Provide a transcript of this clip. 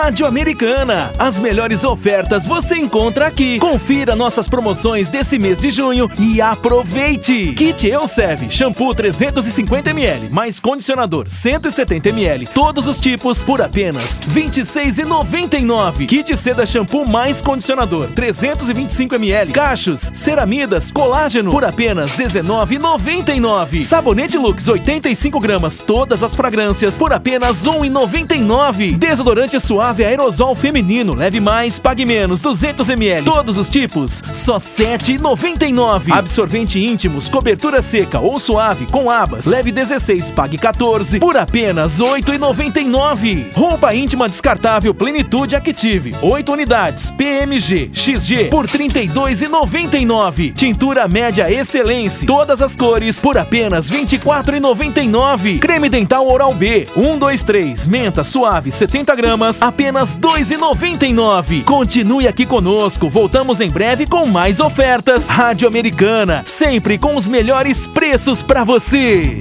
Rádio Americana. As melhores ofertas você encontra aqui. Confira nossas promoções desse mês de junho e aproveite. Kit Elsev, shampoo 350ml, mais condicionador 170ml, todos os tipos por apenas R$ 26,99. Kit Seda Shampoo mais condicionador 325ml, cachos, ceramidas, colágeno por apenas R$ 19,99. Sabonete Lux 85 gramas, todas as fragrâncias por apenas R$ 1,99. Desodorante suave aerosol feminino, leve mais, pague menos, 200ml, todos os tipos, só R$ 7,99. Absorvente íntimos, cobertura seca ou suave com abas, leve 16, pague 14 por apenas R$ 8,99. Roupa íntima descartável Plenitude Active, 8 unidades, PMG, XG por R$ 32,99. Tintura média Excelência, todas as cores por apenas R$ 24,99. Creme dental Oral B, 1, 2, 3, menta suave 70 gramas, apenas R$ 2,99. Continue aqui conosco, voltamos em breve com mais ofertas. Rádio Americana, sempre com os melhores preços para você.